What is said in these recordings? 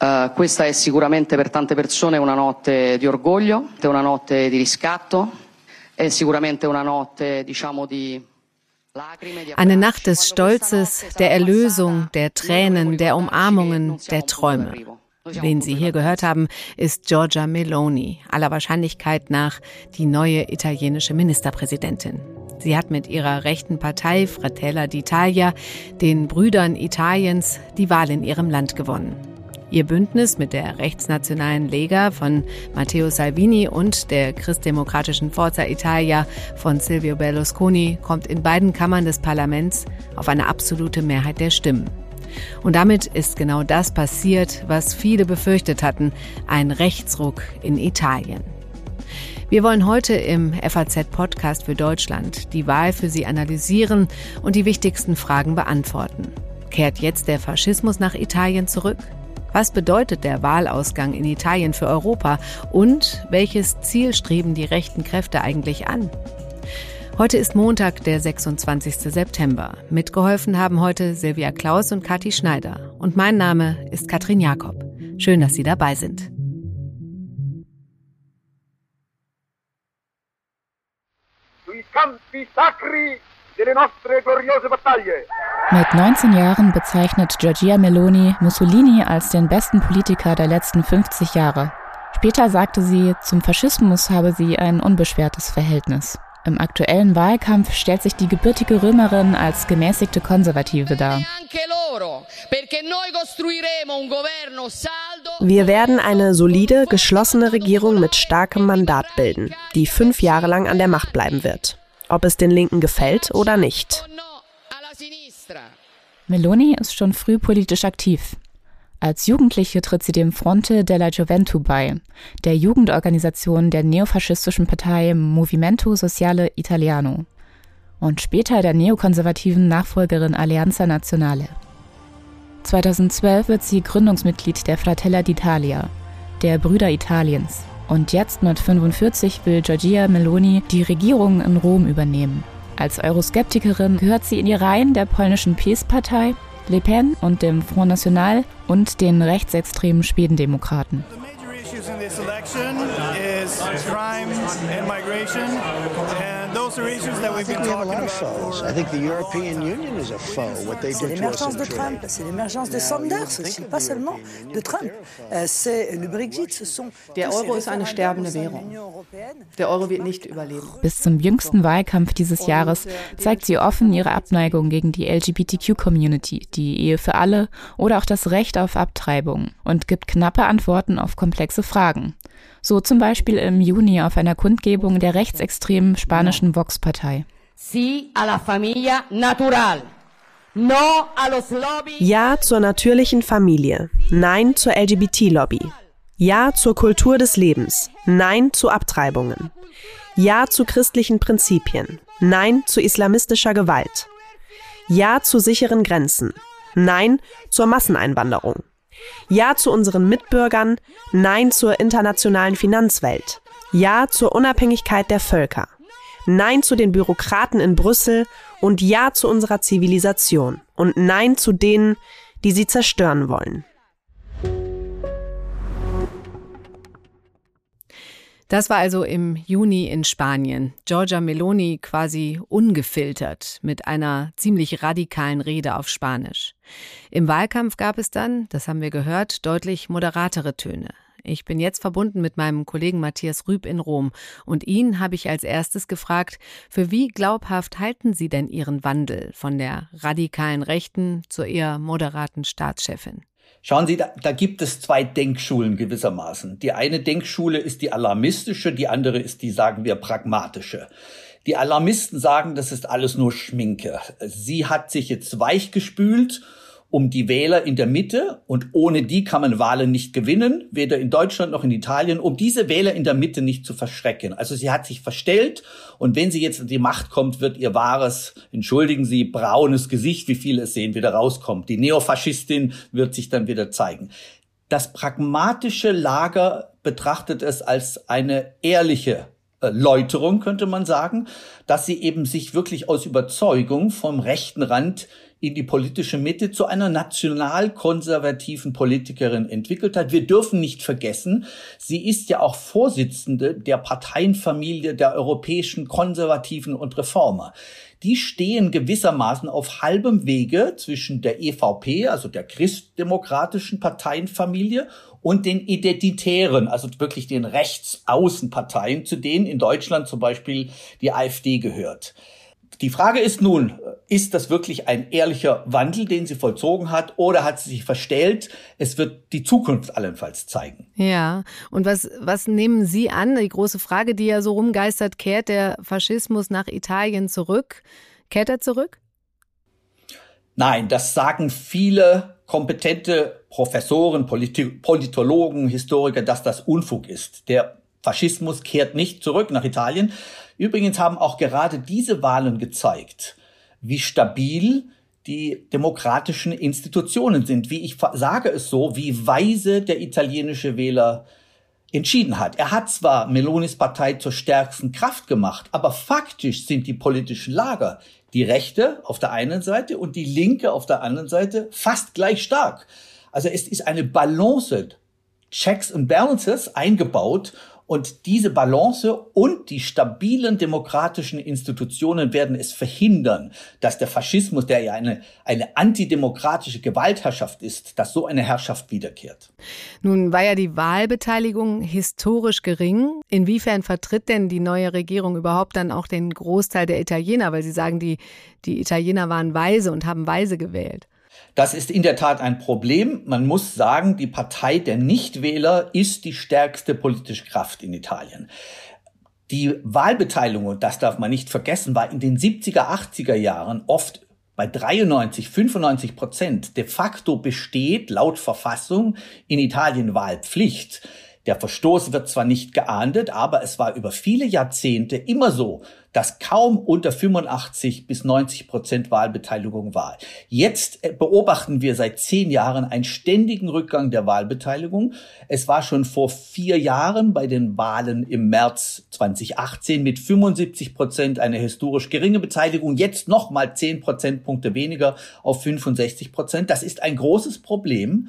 Uh, questa è sicuramente per tante persone una notte di orgoglio, una notte di riscatto, è sicuramente una notte, diciamo, di Eine Nacht des Stolzes, der Erlösung, der Tränen, der Umarmungen, der Träume. Wen Sie hier gehört haben, ist Giorgia Meloni, aller Wahrscheinlichkeit nach die neue italienische Ministerpräsidentin. Sie hat mit ihrer rechten Partei Fratelli d'Italia, den Brüdern Italiens, die Wahl in ihrem Land gewonnen. Ihr Bündnis mit der rechtsnationalen Lega von Matteo Salvini und der christdemokratischen Forza Italia von Silvio Berlusconi kommt in beiden Kammern des Parlaments auf eine absolute Mehrheit der Stimmen. Und damit ist genau das passiert, was viele befürchtet hatten, ein Rechtsruck in Italien. Wir wollen heute im FAZ-Podcast für Deutschland die Wahl für Sie analysieren und die wichtigsten Fragen beantworten. Kehrt jetzt der Faschismus nach Italien zurück? Was bedeutet der Wahlausgang in Italien für Europa und welches Ziel streben die rechten Kräfte eigentlich an? Heute ist Montag, der 26. September. Mitgeholfen haben heute Silvia Klaus und Kathi Schneider. Und mein Name ist Katrin Jakob. Schön, dass Sie dabei sind. Campi sacri delle nostre gloriose battaglie. Mit 19 Jahren bezeichnet Giorgia Meloni Mussolini als den besten Politiker der letzten 50 Jahre. Später sagte sie, zum Faschismus habe sie ein unbeschwertes Verhältnis. Im aktuellen Wahlkampf stellt sich die gebürtige Römerin als gemäßigte Konservative dar. Wir werden eine solide, geschlossene Regierung mit starkem Mandat bilden, die fünf Jahre lang an der Macht bleiben wird. Ob es den Linken gefällt oder nicht. Meloni ist schon früh politisch aktiv. Als Jugendliche tritt sie dem Fronte della Gioventù bei, der Jugendorganisation der neofaschistischen Partei Movimento Sociale Italiano und später der neokonservativen Nachfolgerin Alleanza Nazionale. 2012 wird sie Gründungsmitglied der Fratella d'Italia, der Brüder Italiens. Und jetzt mit 45 will Giorgia Meloni die Regierung in Rom übernehmen. Als Euroskeptikerin gehört sie in die Reihen der polnischen PiS-Partei, Le Pen und dem Front National und den rechtsextremen Schwedendemokraten. issues that we've been talking about. Foes. I think the European Union is a foe. What they C'est l'émergence de Trump, c'est l'émergence de Sanders aussi, pas seulement de Trump. Euh, c'est le Brexit, ce sont Der Euro ist eine sterbende Währung. Der Euro wird nicht überleben. Bis zum jüngsten Wahlkampf dieses Jahres zeigt sie offen ihre Abneigung gegen die LGBTQ-Community, die Ehe für alle oder auch das Recht auf Abtreibung und gibt knappe Antworten auf komplexe Fragen. So zum Beispiel im Juni auf einer Kundgebung der rechtsextremen spanischen Vox-Partei. Ja zur natürlichen Familie. Nein zur LGBT-Lobby. Ja zur Kultur des Lebens. Nein zu Abtreibungen. Ja zu christlichen Prinzipien. Nein zu islamistischer Gewalt. Ja zu sicheren Grenzen. Nein zur Masseneinwanderung. Ja zu unseren Mitbürgern, Nein zur internationalen Finanzwelt. Ja zur Unabhängigkeit der Völker. Nein zu den Bürokraten in Brüssel und Ja zu unserer Zivilisation und Nein zu denen, die sie zerstören wollen. Das war also im Juni in Spanien. Giorgia Meloni quasi ungefiltert mit einer ziemlich radikalen Rede auf Spanisch. Im Wahlkampf gab es dann, das haben wir gehört, deutlich moderatere Töne. Ich bin jetzt verbunden mit meinem Kollegen Matthias Rüb in Rom und ihn habe ich als erstes gefragt, für wie glaubhaft halten Sie denn Ihren Wandel von der radikalen Rechten zur eher moderaten Staatschefin? Schauen Sie, da, da gibt es zwei Denkschulen gewissermaßen. Die eine Denkschule ist die alarmistische, die andere ist die, sagen wir, pragmatische. Die Alarmisten sagen, das ist alles nur Schminke. Sie hat sich jetzt weichgespült um die Wähler in der Mitte und ohne die kann man Wahlen nicht gewinnen, weder in Deutschland noch in Italien, um diese Wähler in der Mitte nicht zu verschrecken. Also sie hat sich verstellt und wenn sie jetzt an die Macht kommt, wird ihr wahres, entschuldigen Sie, braunes Gesicht, wie viele es sehen, wieder rauskommen. Die Neofaschistin wird sich dann wieder zeigen. Das pragmatische Lager betrachtet es als eine ehrliche äh, Läuterung, könnte man sagen, dass sie eben sich wirklich aus Überzeugung vom rechten Rand in die politische Mitte zu einer nationalkonservativen Politikerin entwickelt hat. Wir dürfen nicht vergessen, sie ist ja auch Vorsitzende der Parteienfamilie der europäischen Konservativen und Reformer. Die stehen gewissermaßen auf halbem Wege zwischen der EVP, also der christdemokratischen Parteienfamilie, und den Identitären, also wirklich den Rechtsaußenparteien, zu denen in Deutschland zum Beispiel die AfD gehört. Die Frage ist nun, ist das wirklich ein ehrlicher Wandel, den sie vollzogen hat, oder hat sie sich verstellt? Es wird die Zukunft allenfalls zeigen. Ja, und was, was nehmen Sie an? Die große Frage, die ja so rumgeistert, kehrt der Faschismus nach Italien zurück? Kehrt er zurück? Nein, das sagen viele kompetente Professoren, Polit Politologen, Historiker, dass das Unfug ist. Der Faschismus kehrt nicht zurück nach Italien. Übrigens haben auch gerade diese Wahlen gezeigt, wie stabil die demokratischen Institutionen sind, wie ich sage es so, wie weise der italienische Wähler entschieden hat. Er hat zwar Melonis Partei zur stärksten Kraft gemacht, aber faktisch sind die politischen Lager, die Rechte auf der einen Seite und die Linke auf der anderen Seite fast gleich stark. Also es ist eine Balance, Checks and Balances eingebaut und diese Balance und die stabilen demokratischen Institutionen werden es verhindern, dass der Faschismus, der ja eine, eine antidemokratische Gewaltherrschaft ist, dass so eine Herrschaft wiederkehrt. Nun war ja die Wahlbeteiligung historisch gering. Inwiefern vertritt denn die neue Regierung überhaupt dann auch den Großteil der Italiener? Weil Sie sagen, die, die Italiener waren weise und haben weise gewählt. Das ist in der Tat ein Problem. Man muss sagen, die Partei der Nichtwähler ist die stärkste politische Kraft in Italien. Die Wahlbeteiligung, und das darf man nicht vergessen, war in den 70er, 80er Jahren oft bei 93, 95 Prozent. De facto besteht laut Verfassung in Italien Wahlpflicht. Der Verstoß wird zwar nicht geahndet, aber es war über viele Jahrzehnte immer so, dass kaum unter 85 bis 90 Prozent Wahlbeteiligung war. Jetzt äh, beobachten wir seit zehn Jahren einen ständigen Rückgang der Wahlbeteiligung. Es war schon vor vier Jahren bei den Wahlen im März 2018 mit 75 Prozent eine historisch geringe Beteiligung. Jetzt noch mal 10 Prozentpunkte weniger auf 65 Prozent. Das ist ein großes Problem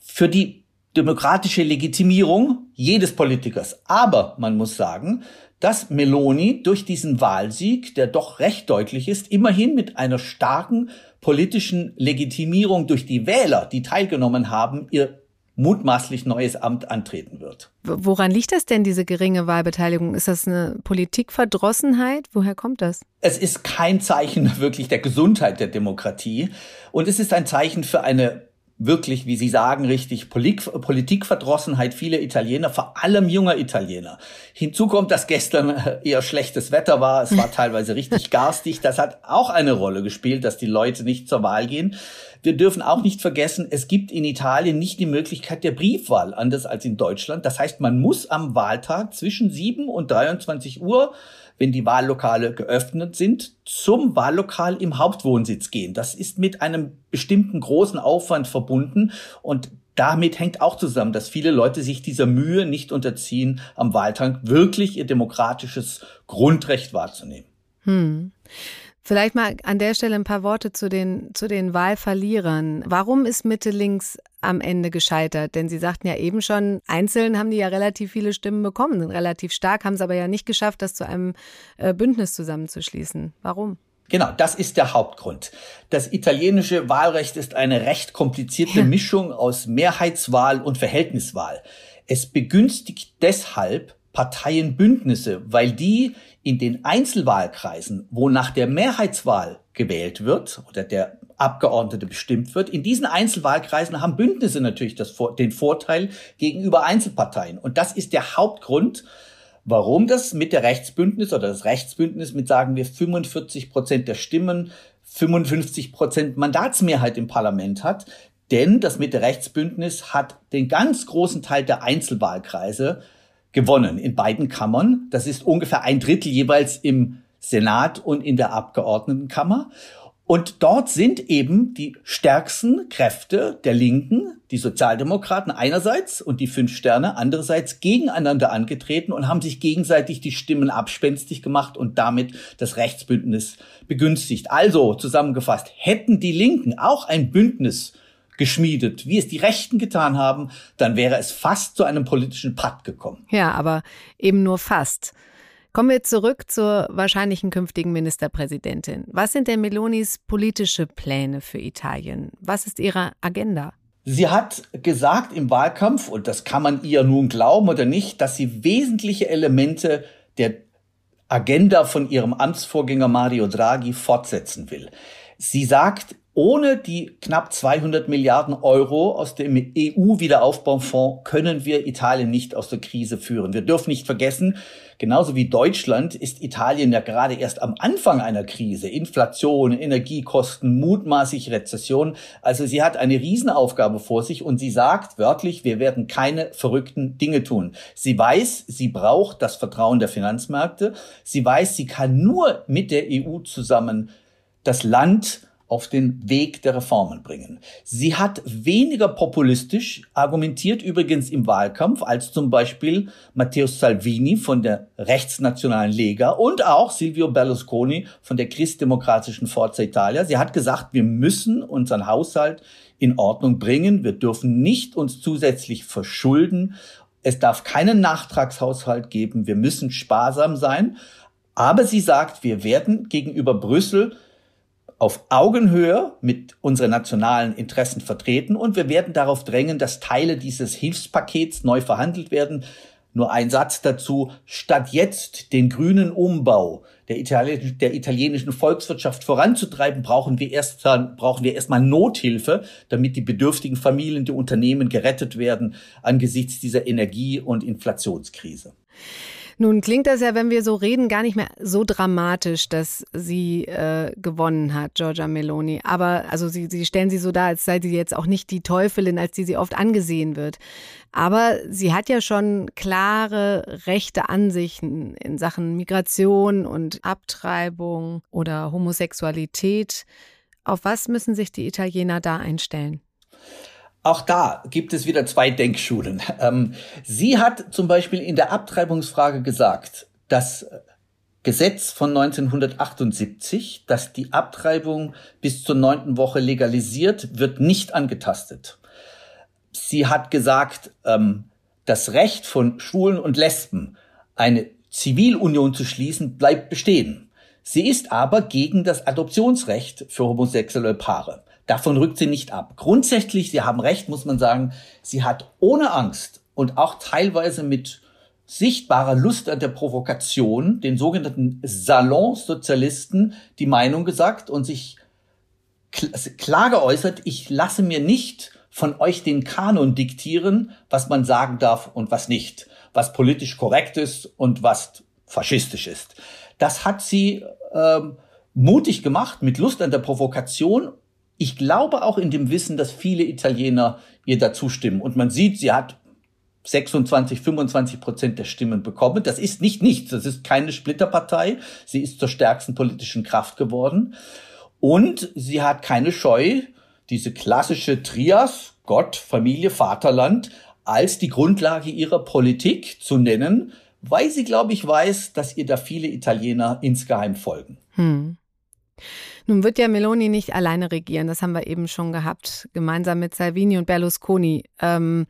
für die demokratische Legitimierung jedes Politikers. Aber man muss sagen, dass Meloni durch diesen Wahlsieg, der doch recht deutlich ist, immerhin mit einer starken politischen Legitimierung durch die Wähler, die teilgenommen haben, ihr mutmaßlich neues Amt antreten wird. Woran liegt das denn, diese geringe Wahlbeteiligung? Ist das eine Politikverdrossenheit? Woher kommt das? Es ist kein Zeichen wirklich der Gesundheit der Demokratie und es ist ein Zeichen für eine wirklich, wie Sie sagen, richtig Polit Politikverdrossenheit vieler Italiener, vor allem junger Italiener. Hinzu kommt, dass gestern äh, eher schlechtes Wetter war. Es war teilweise richtig garstig. Das hat auch eine Rolle gespielt, dass die Leute nicht zur Wahl gehen. Wir dürfen auch nicht vergessen, es gibt in Italien nicht die Möglichkeit der Briefwahl, anders als in Deutschland. Das heißt, man muss am Wahltag zwischen 7 und 23 Uhr wenn die Wahllokale geöffnet sind, zum Wahllokal im Hauptwohnsitz gehen. Das ist mit einem bestimmten großen Aufwand verbunden und damit hängt auch zusammen, dass viele Leute sich dieser Mühe nicht unterziehen, am Wahltag wirklich ihr demokratisches Grundrecht wahrzunehmen. Hm. Vielleicht mal an der Stelle ein paar Worte zu den, zu den Wahlverlierern. Warum ist Mitte links am Ende gescheitert? Denn Sie sagten ja eben schon, einzeln haben die ja relativ viele Stimmen bekommen, sind relativ stark, haben es aber ja nicht geschafft, das zu einem äh, Bündnis zusammenzuschließen. Warum? Genau, das ist der Hauptgrund. Das italienische Wahlrecht ist eine recht komplizierte ja. Mischung aus Mehrheitswahl und Verhältniswahl. Es begünstigt deshalb Parteienbündnisse, weil die in den Einzelwahlkreisen, wo nach der Mehrheitswahl gewählt wird oder der Abgeordnete bestimmt wird, in diesen Einzelwahlkreisen haben Bündnisse natürlich das, den Vorteil gegenüber Einzelparteien. Und das ist der Hauptgrund, warum das mit der Rechtsbündnis oder das Rechtsbündnis mit, sagen wir, 45 Prozent der Stimmen, 55 Prozent Mandatsmehrheit im Parlament hat. Denn das Mitte Rechtsbündnis hat den ganz großen Teil der Einzelwahlkreise gewonnen in beiden Kammern. Das ist ungefähr ein Drittel jeweils im Senat und in der Abgeordnetenkammer. Und dort sind eben die stärksten Kräfte der Linken, die Sozialdemokraten einerseits und die Fünf Sterne andererseits gegeneinander angetreten und haben sich gegenseitig die Stimmen abspenstig gemacht und damit das Rechtsbündnis begünstigt. Also zusammengefasst, hätten die Linken auch ein Bündnis geschmiedet, wie es die Rechten getan haben, dann wäre es fast zu einem politischen Pakt gekommen. Ja, aber eben nur fast. Kommen wir zurück zur wahrscheinlichen künftigen Ministerpräsidentin. Was sind denn Melonis politische Pläne für Italien? Was ist ihre Agenda? Sie hat gesagt im Wahlkampf, und das kann man ihr nun glauben oder nicht, dass sie wesentliche Elemente der Agenda von ihrem Amtsvorgänger Mario Draghi fortsetzen will. Sie sagt, ohne die knapp 200 Milliarden Euro aus dem EU-Wiederaufbaufonds können wir Italien nicht aus der Krise führen. Wir dürfen nicht vergessen, genauso wie Deutschland ist Italien ja gerade erst am Anfang einer Krise. Inflation, Energiekosten, mutmaßlich Rezession. Also sie hat eine Riesenaufgabe vor sich und sie sagt wörtlich, wir werden keine verrückten Dinge tun. Sie weiß, sie braucht das Vertrauen der Finanzmärkte. Sie weiß, sie kann nur mit der EU zusammen das Land auf den Weg der Reformen bringen. Sie hat weniger populistisch argumentiert, übrigens im Wahlkampf, als zum Beispiel Matteo Salvini von der rechtsnationalen Lega und auch Silvio Berlusconi von der christdemokratischen Forza Italia. Sie hat gesagt, wir müssen unseren Haushalt in Ordnung bringen. Wir dürfen nicht uns zusätzlich verschulden. Es darf keinen Nachtragshaushalt geben. Wir müssen sparsam sein. Aber sie sagt, wir werden gegenüber Brüssel auf Augenhöhe mit unseren nationalen Interessen vertreten und wir werden darauf drängen, dass Teile dieses Hilfspakets neu verhandelt werden. Nur ein Satz dazu. Statt jetzt den grünen Umbau der, Itali der italienischen Volkswirtschaft voranzutreiben, brauchen wir erst, brauchen wir erstmal Nothilfe, damit die bedürftigen Familien, die Unternehmen gerettet werden angesichts dieser Energie- und Inflationskrise. Nun klingt das ja, wenn wir so reden, gar nicht mehr so dramatisch, dass sie äh, gewonnen hat, Giorgia Meloni. Aber also sie, sie stellen sie so dar, als sei sie jetzt auch nicht die Teufelin, als die sie oft angesehen wird. Aber sie hat ja schon klare rechte Ansichten in Sachen Migration und Abtreibung oder Homosexualität. Auf was müssen sich die Italiener da einstellen? Auch da gibt es wieder zwei Denkschulen. Ähm, sie hat zum Beispiel in der Abtreibungsfrage gesagt, das Gesetz von 1978, das die Abtreibung bis zur neunten Woche legalisiert, wird nicht angetastet. Sie hat gesagt, ähm, das Recht von Schwulen und Lesben, eine Zivilunion zu schließen, bleibt bestehen. Sie ist aber gegen das Adoptionsrecht für homosexuelle Paare. Davon rückt sie nicht ab. Grundsätzlich, Sie haben recht, muss man sagen, sie hat ohne Angst und auch teilweise mit sichtbarer Lust an der Provokation den sogenannten Salonsozialisten die Meinung gesagt und sich klar geäußert, ich lasse mir nicht von euch den Kanon diktieren, was man sagen darf und was nicht, was politisch korrekt ist und was faschistisch ist. Das hat sie ähm, mutig gemacht, mit Lust an der Provokation ich glaube auch in dem Wissen, dass viele Italiener ihr dazu stimmen. Und man sieht, sie hat 26, 25 Prozent der Stimmen bekommen. Das ist nicht nichts. Das ist keine Splitterpartei. Sie ist zur stärksten politischen Kraft geworden. Und sie hat keine Scheu, diese klassische Trias, Gott, Familie, Vaterland, als die Grundlage ihrer Politik zu nennen, weil sie, glaube ich, weiß, dass ihr da viele Italiener insgeheim folgen. Hm. Nun wird ja Meloni nicht alleine regieren, das haben wir eben schon gehabt, gemeinsam mit Salvini und Berlusconi. Ähm,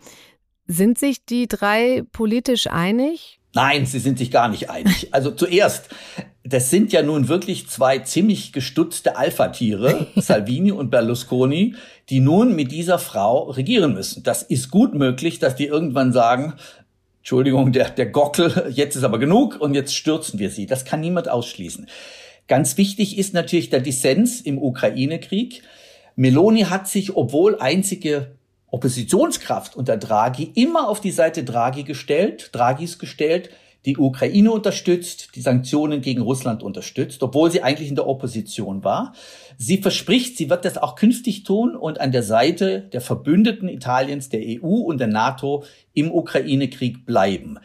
sind sich die drei politisch einig? Nein, sie sind sich gar nicht einig. Also zuerst, das sind ja nun wirklich zwei ziemlich gestutzte Alpha-Tiere, Salvini und Berlusconi, die nun mit dieser Frau regieren müssen. Das ist gut möglich, dass die irgendwann sagen, Entschuldigung, der, der Gockel, jetzt ist aber genug und jetzt stürzen wir sie. Das kann niemand ausschließen. Ganz wichtig ist natürlich der Dissens im Ukraine-Krieg. Meloni hat sich, obwohl einzige Oppositionskraft unter Draghi, immer auf die Seite Draghi gestellt, Draghis gestellt, die Ukraine unterstützt, die Sanktionen gegen Russland unterstützt, obwohl sie eigentlich in der Opposition war. Sie verspricht, sie wird das auch künftig tun und an der Seite der Verbündeten Italiens, der EU und der NATO im Ukraine-Krieg bleiben.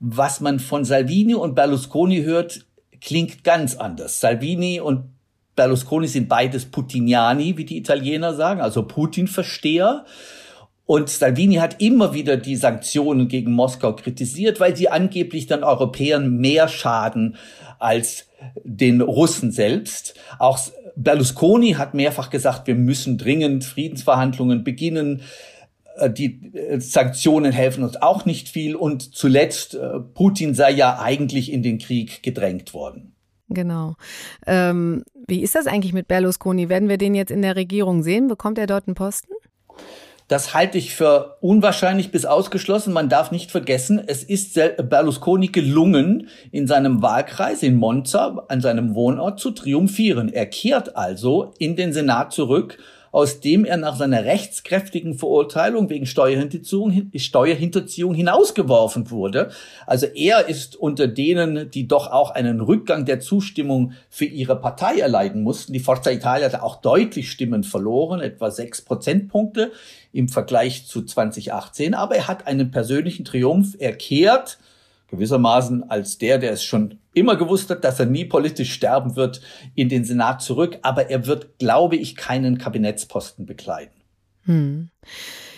Was man von Salvini und Berlusconi hört, klingt ganz anders. Salvini und Berlusconi sind beides Putiniani, wie die Italiener sagen, also Putin-Versteher. Und Salvini hat immer wieder die Sanktionen gegen Moskau kritisiert, weil sie angeblich den Europäern mehr schaden als den Russen selbst. Auch Berlusconi hat mehrfach gesagt, wir müssen dringend Friedensverhandlungen beginnen. Äh, die äh, Sanktionen helfen uns auch nicht viel. Und zuletzt, äh, Putin sei ja eigentlich in den Krieg gedrängt worden. Genau. Ähm, wie ist das eigentlich mit Berlusconi? Werden wir den jetzt in der Regierung sehen? Bekommt er dort einen Posten? Das halte ich für unwahrscheinlich bis ausgeschlossen. Man darf nicht vergessen, es ist Berlusconi gelungen, in seinem Wahlkreis in Monza, an seinem Wohnort, zu triumphieren. Er kehrt also in den Senat zurück aus dem er nach seiner rechtskräftigen Verurteilung wegen Steuerhinterziehung, Steuerhinterziehung hinausgeworfen wurde. Also er ist unter denen, die doch auch einen Rückgang der Zustimmung für ihre Partei erleiden mussten. Die Forza Italia hat auch deutlich Stimmen verloren, etwa sechs Prozentpunkte im Vergleich zu 2018. Aber er hat einen persönlichen Triumph. erkehrt gewissermaßen als der, der es schon immer gewusst hat, dass er nie politisch sterben wird, in den Senat zurück. Aber er wird, glaube ich, keinen Kabinettsposten bekleiden. Hm.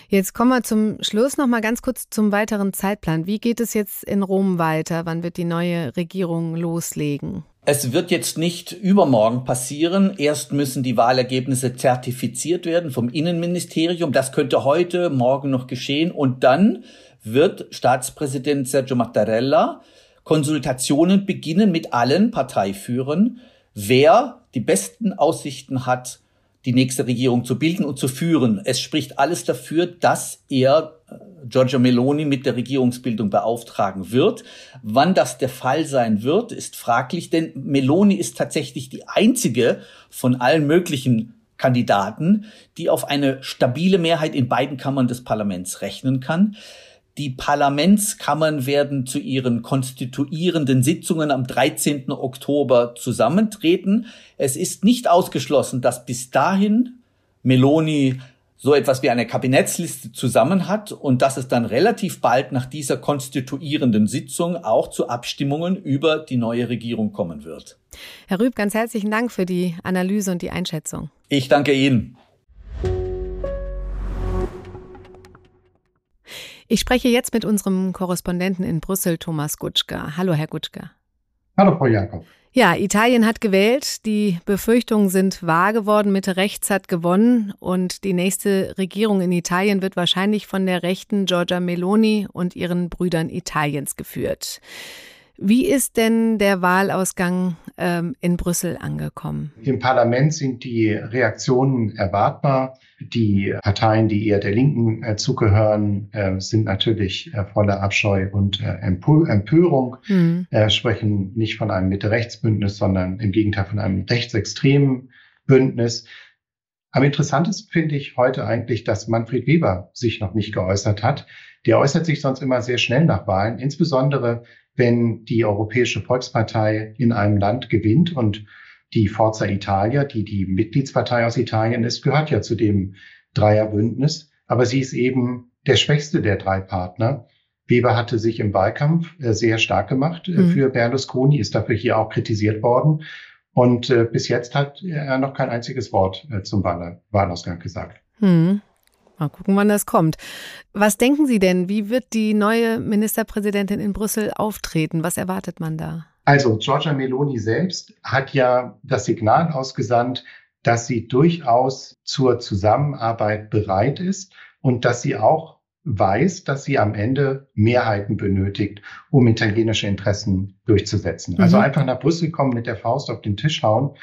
Jetzt kommen wir zum Schluss noch mal ganz kurz zum weiteren Zeitplan. Wie geht es jetzt in Rom weiter? Wann wird die neue Regierung loslegen? Es wird jetzt nicht übermorgen passieren. Erst müssen die Wahlergebnisse zertifiziert werden vom Innenministerium. Das könnte heute, morgen noch geschehen. Und dann wird Staatspräsident Sergio Mattarella Konsultationen beginnen mit allen Parteiführern, wer die besten Aussichten hat, die nächste Regierung zu bilden und zu führen. Es spricht alles dafür, dass er äh, Giorgio Meloni mit der Regierungsbildung beauftragen wird. Wann das der Fall sein wird, ist fraglich, denn Meloni ist tatsächlich die einzige von allen möglichen Kandidaten, die auf eine stabile Mehrheit in beiden Kammern des Parlaments rechnen kann. Die Parlamentskammern werden zu ihren konstituierenden Sitzungen am 13. Oktober zusammentreten. Es ist nicht ausgeschlossen, dass bis dahin Meloni so etwas wie eine Kabinettsliste zusammen hat und dass es dann relativ bald nach dieser konstituierenden Sitzung auch zu Abstimmungen über die neue Regierung kommen wird. Herr Rüb, ganz herzlichen Dank für die Analyse und die Einschätzung. Ich danke Ihnen. Ich spreche jetzt mit unserem Korrespondenten in Brüssel, Thomas Gutschka. Hallo, Herr Gutschka. Hallo, Frau Jakob. Ja, Italien hat gewählt. Die Befürchtungen sind wahr geworden. Mitte rechts hat gewonnen. Und die nächste Regierung in Italien wird wahrscheinlich von der rechten Giorgia Meloni und ihren Brüdern Italiens geführt. Wie ist denn der Wahlausgang ähm, in Brüssel angekommen? Im Parlament sind die Reaktionen erwartbar. Die Parteien, die eher der Linken äh, zugehören, äh, sind natürlich äh, voller Abscheu und äh, Empörung, mhm. sprechen nicht von einem Mitte-Rechts-Bündnis, sondern im Gegenteil von einem rechtsextremen Bündnis. Am interessantesten finde ich heute eigentlich, dass Manfred Weber sich noch nicht geäußert hat. Der äußert sich sonst immer sehr schnell nach Wahlen, insbesondere wenn die Europäische Volkspartei in einem Land gewinnt und die Forza Italia, die die Mitgliedspartei aus Italien ist, gehört ja zu dem Dreierbündnis, aber sie ist eben der schwächste der drei Partner. Weber hatte sich im Wahlkampf äh, sehr stark gemacht äh, mhm. für Berlusconi, ist dafür hier auch kritisiert worden. Und äh, bis jetzt hat er noch kein einziges Wort zum Wahlausgang gesagt. Mhm. Mal gucken, wann das kommt. Was denken Sie denn? Wie wird die neue Ministerpräsidentin in Brüssel auftreten? Was erwartet man da? Also, Giorgia Meloni selbst hat ja das Signal ausgesandt, dass sie durchaus zur Zusammenarbeit bereit ist und dass sie auch weiß, dass sie am Ende Mehrheiten benötigt, um italienische Interessen durchzusetzen. Also mhm. Also einfach nach Brüssel kommen, mit der Faust auf den Tisch hauen,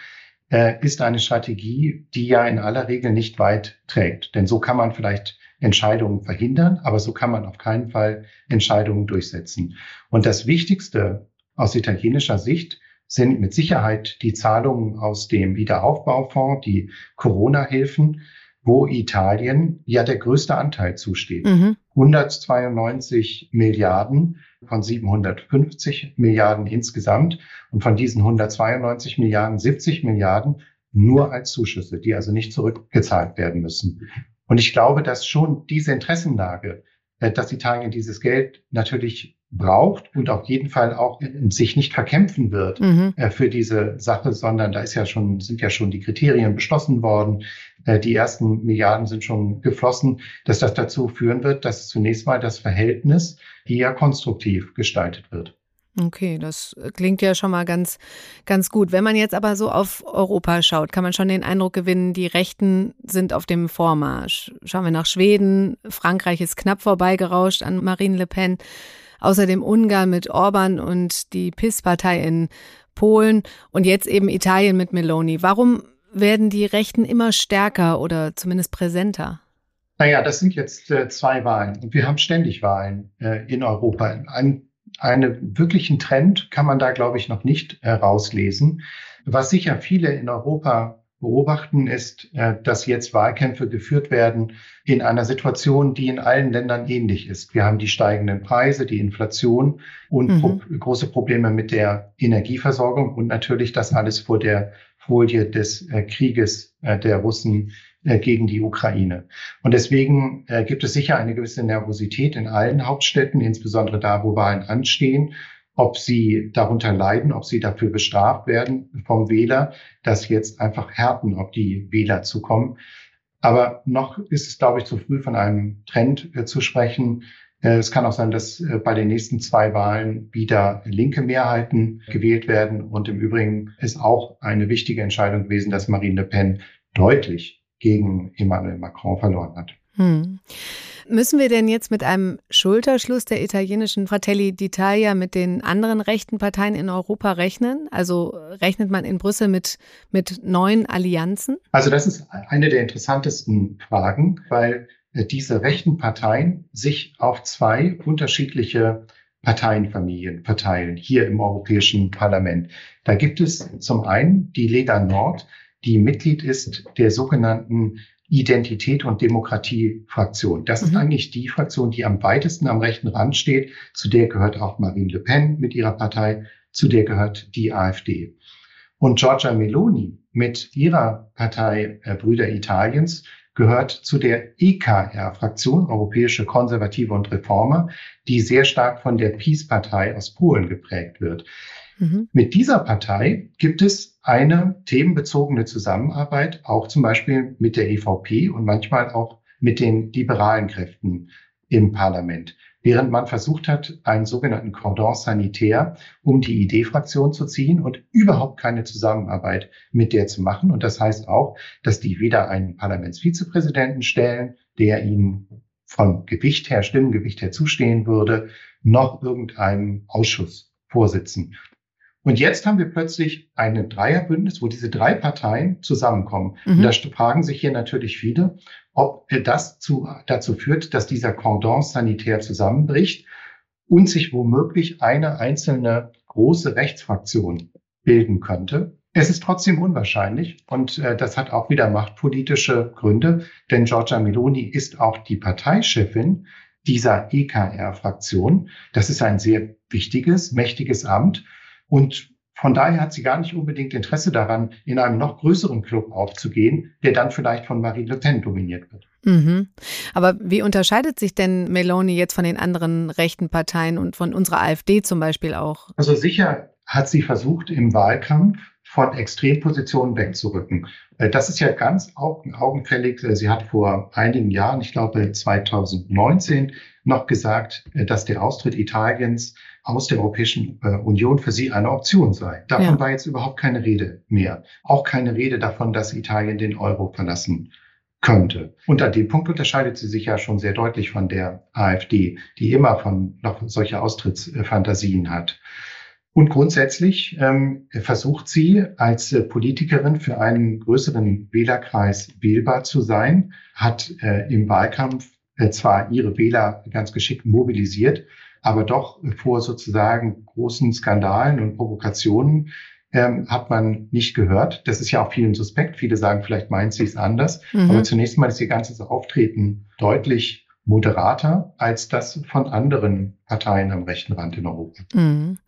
äh, ist eine Strategie, die ja in aller Regel nicht weit trägt. Denn so kann man vielleicht Entscheidungen verhindern, aber so kann man auf keinen Fall Entscheidungen durchsetzen. Und das Wichtigste aus italienischer Sicht sind mit Sicherheit die Zahlungen aus dem Wiederaufbaufonds, die Corona-Hilfen, wo Italien ja der größte Anteil zusteht. Mhm. 192 Milliarden von 750 Milliarden insgesamt und von diesen 192 Milliarden 70 Milliarden nur als Zuschüsse, die also nicht zurückgezahlt werden müssen. Und ich glaube, dass schon diese Interessenlage, dass Italien dieses Geld natürlich braucht und auf jeden Fall auch sich nicht verkämpfen wird mhm. äh, für diese Sache, sondern da ist ja schon, sind ja schon die Kriterien beschlossen worden. Äh, die ersten Milliarden sind schon geflossen, dass das dazu führen wird, dass zunächst mal das Verhältnis eher konstruktiv gestaltet wird. Okay, das klingt ja schon mal ganz, ganz gut. Wenn man jetzt aber so auf Europa schaut, kann man schon den Eindruck gewinnen, die Rechten sind auf dem Vormarsch. Schauen wir nach Schweden, Frankreich ist knapp vorbeigerauscht an Marine Le Pen. Außerdem Ungarn mit Orban und die PIS-Partei in Polen und jetzt eben Italien mit Meloni. Warum werden die Rechten immer stärker oder zumindest präsenter? Naja, das sind jetzt äh, zwei Wahlen und wir haben ständig Wahlen äh, in Europa. Ein einen wirklichen Trend kann man da, glaube ich, noch nicht herauslesen. Was sicher viele in Europa beobachten, ist, äh, dass jetzt Wahlkämpfe geführt werden in einer Situation, die in allen Ländern ähnlich ist. Wir haben die steigenden Preise, die Inflation und mhm. pro große Probleme mit der Energieversorgung und natürlich das alles vor der Folie des äh, Krieges äh, der Russen äh, gegen die Ukraine. Und deswegen äh, gibt es sicher eine gewisse Nervosität in allen Hauptstädten, insbesondere da, wo Wahlen anstehen, ob sie darunter leiden, ob sie dafür bestraft werden vom Wähler, dass jetzt einfach härten, ob die Wähler zukommen. Aber noch ist es, glaube ich, zu früh von einem Trend äh, zu sprechen. Äh, es kann auch sein, dass äh, bei den nächsten zwei Wahlen wieder linke Mehrheiten gewählt werden. Und im Übrigen ist auch eine wichtige Entscheidung gewesen, dass Marine Le Pen deutlich gegen Emmanuel Macron verloren hat. Hm. Müssen wir denn jetzt mit einem Schulterschluss der italienischen Fratelli d'Italia mit den anderen rechten Parteien in Europa rechnen? Also rechnet man in Brüssel mit, mit neuen Allianzen? Also das ist eine der interessantesten Fragen, weil äh, diese rechten Parteien sich auf zwei unterschiedliche Parteienfamilien verteilen, hier im Europäischen Parlament. Da gibt es zum einen die Lega Nord, die Mitglied ist der sogenannten Identität und Demokratie Fraktion. Das mhm. ist eigentlich die Fraktion, die am weitesten am rechten Rand steht. Zu der gehört auch Marine Le Pen mit ihrer Partei, zu der gehört die AfD. Und Giorgia Meloni mit ihrer Partei äh, Brüder Italiens gehört zu der EKR-Fraktion, Europäische Konservative und Reformer, die sehr stark von der Peace-Partei aus Polen geprägt wird. Mhm. Mit dieser Partei gibt es eine themenbezogene Zusammenarbeit, auch zum Beispiel mit der EVP und manchmal auch mit den liberalen Kräften im Parlament. Während man versucht hat, einen sogenannten Cordon sanitaire um die ID-Fraktion zu ziehen und überhaupt keine Zusammenarbeit mit der zu machen. Und das heißt auch, dass die weder einen Parlamentsvizepräsidenten stellen, der ihnen vom Gewicht her, Stimmengewicht her zustehen würde, noch irgendeinem Ausschuss vorsitzen. Und jetzt haben wir plötzlich ein Dreierbündnis, wo diese drei Parteien zusammenkommen. Mhm. Und da fragen sich hier natürlich viele, ob das zu, dazu führt, dass dieser Cordon sanitär zusammenbricht und sich womöglich eine einzelne große Rechtsfraktion bilden könnte. Es ist trotzdem unwahrscheinlich und äh, das hat auch wieder machtpolitische Gründe, denn Giorgia Meloni ist auch die Parteichefin dieser EKR-Fraktion. Das ist ein sehr wichtiges, mächtiges Amt und von daher hat sie gar nicht unbedingt Interesse daran, in einem noch größeren Club aufzugehen, der dann vielleicht von Marine Le Pen dominiert wird. Mhm. Aber wie unterscheidet sich denn Meloni jetzt von den anderen rechten Parteien und von unserer AfD zum Beispiel auch? Also sicher hat sie versucht, im Wahlkampf von Extrempositionen wegzurücken. Äh, das ist ja ganz augenfällig. Äh, sie hat vor einigen Jahren, ich glaube 2019, noch gesagt, äh, dass der Austritt Italiens aus der Europäischen äh, Union für sie eine Option sei. Davon ja. war jetzt überhaupt keine Rede mehr. Auch keine Rede davon, dass Italien den Euro verlassen könnte. Und an dem Punkt unterscheidet sie sich ja schon sehr deutlich von der AfD, die immer von noch solche Austrittsfantasien hat. Und grundsätzlich ähm, versucht sie als äh, Politikerin für einen größeren Wählerkreis wählbar zu sein, hat äh, im Wahlkampf äh, zwar ihre Wähler ganz geschickt mobilisiert, aber doch vor sozusagen großen Skandalen und Provokationen ähm, hat man nicht gehört. Das ist ja auch vielen suspekt. Viele sagen, vielleicht meint sie es anders. Mhm. Aber zunächst mal ist ihr ganzes Auftreten deutlich moderater als das von anderen Parteien am rechten Rand in Europa. Mhm.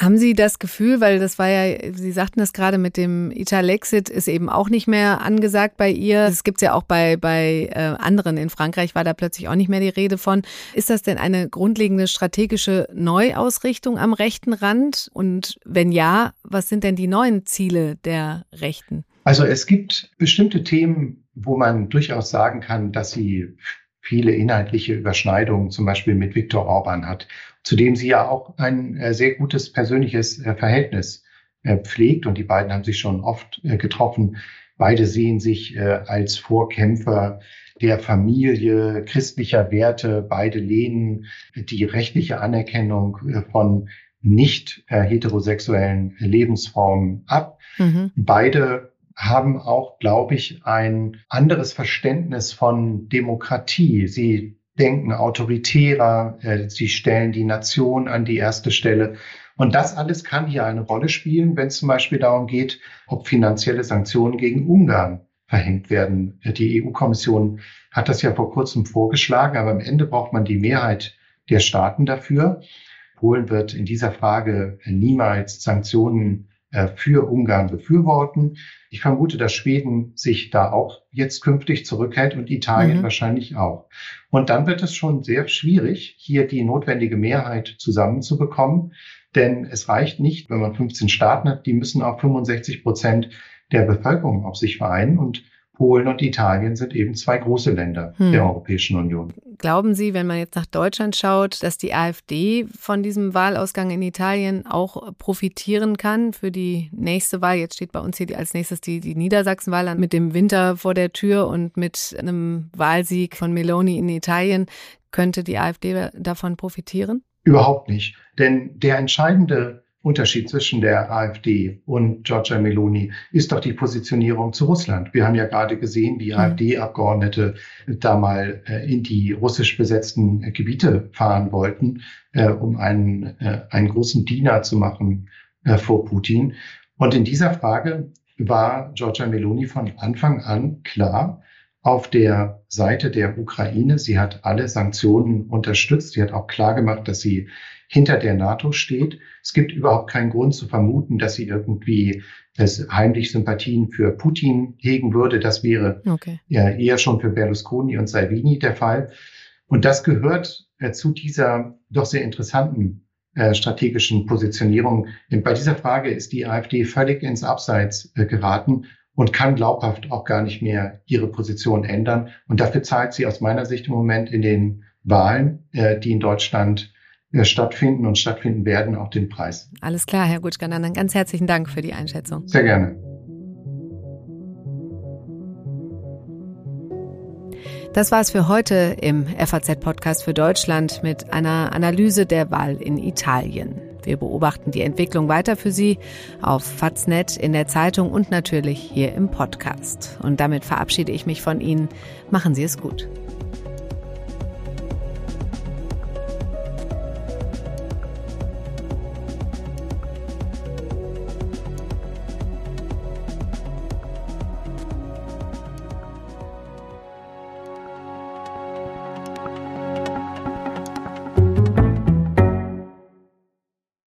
Haben Sie das Gefühl, weil das war ja, Sie sagten das gerade mit dem Italexit, ist eben auch nicht mehr angesagt bei ihr. Das gibt es ja auch bei, bei äh, anderen. In Frankreich war da plötzlich auch nicht mehr die Rede von. Ist das denn eine grundlegende strategische Neuausrichtung am rechten Rand? Und wenn ja, was sind denn die neuen Ziele der Rechten? Also es gibt bestimmte Themen, wo man durchaus sagen kann, dass sie viele inhaltliche Überschneidungen zum Beispiel mit Viktor Orban hat zu dem sie ja auch ein äh, sehr gutes persönliches äh, Verhältnis äh, pflegt. Und die beiden haben sich schon oft getroffen. Beide sehen sich als Vorkämpfer der Familie, christlicher Werte. Beide lehnen die rechtliche Anerkennung von nicht heterosexuellen Lebensformen ab. Mhm. Beide haben auch, glaube ich, ein anderes Verständnis von Demokratie. Sie denken autoritärer, äh, sie stellen die Nation an die erste Stelle. Und das alles kann hier eine Rolle spielen, wenn es zum Beispiel darum geht, ob finanzielle Sanktionen gegen Ungarn verhängt werden. Die EU-Kommission hat das ja vor kurzem vorgeschlagen, aber am Ende braucht man die Mehrheit der Staaten dafür. Polen wird in dieser Frage niemals Sanktionen äh, für Ungarn befürworten. Ich vermute, dass Schweden sich da auch jetzt künftig zurückhält und Italien mhm. wahrscheinlich auch. Und dann wird es schon sehr schwierig, hier die notwendige Mehrheit zusammenzubekommen. Denn es reicht nicht, wenn man 15 Staaten hat, die müssen auch 65 Prozent der Bevölkerung auf sich vereinen. Und Polen und Italien sind eben zwei große Länder hm. der Europäischen Union. Glauben Sie, wenn man jetzt nach Deutschland schaut, dass die AfD von diesem Wahlausgang in Italien auch profitieren kann für die nächste Wahl? Jetzt steht bei uns hier als nächstes die, die Niedersachsenwahl an mit dem Winter vor der Tür und mit einem Wahlsieg von Meloni in Italien. Könnte die AfD davon profitieren? Überhaupt nicht. Denn der entscheidende Unterschied zwischen der AfD und Giorgia Meloni ist doch die Positionierung zu Russland. Wir haben ja gerade gesehen, wie. AfD-Abgeordnete da mal äh, in die russisch besetzten äh, Gebiete fahren wollten, äh, um einen, einen großen Diener zu machen vor Putin. Und in dieser Frage war Giorgia Meloni von Anfang an klar auf der Seite der Ukraine. Sie hat alle Sanktionen unterstützt. Sie hat auch klar gemacht, dass sie hinter der NATO steht. Es gibt überhaupt keinen Grund zu vermuten, dass sie irgendwie es heimlich Sympathien für Putin hegen würde. Das wäre okay. eher schon für Berlusconi und Salvini der Fall. Und das gehört äh, zu dieser doch sehr interessanten äh, strategischen Positionierung. Denn bei dieser Frage ist die AfD völlig ins Abseits äh, geraten und kann glaubhaft auch gar nicht mehr ihre Position ändern. Und dafür zahlt sie aus meiner Sicht im Moment in den Wahlen, äh, die in Deutschland stattfinden und stattfinden werden, auch den Preis. Alles klar, Herr Gutschkan, dann ganz herzlichen Dank für die Einschätzung. Sehr gerne. Das war es für heute im FAZ-Podcast für Deutschland mit einer Analyse der Wahl in Italien. Wir beobachten die Entwicklung weiter für Sie auf Faznet, in der Zeitung und natürlich hier im Podcast. Und damit verabschiede ich mich von Ihnen. Machen Sie es gut.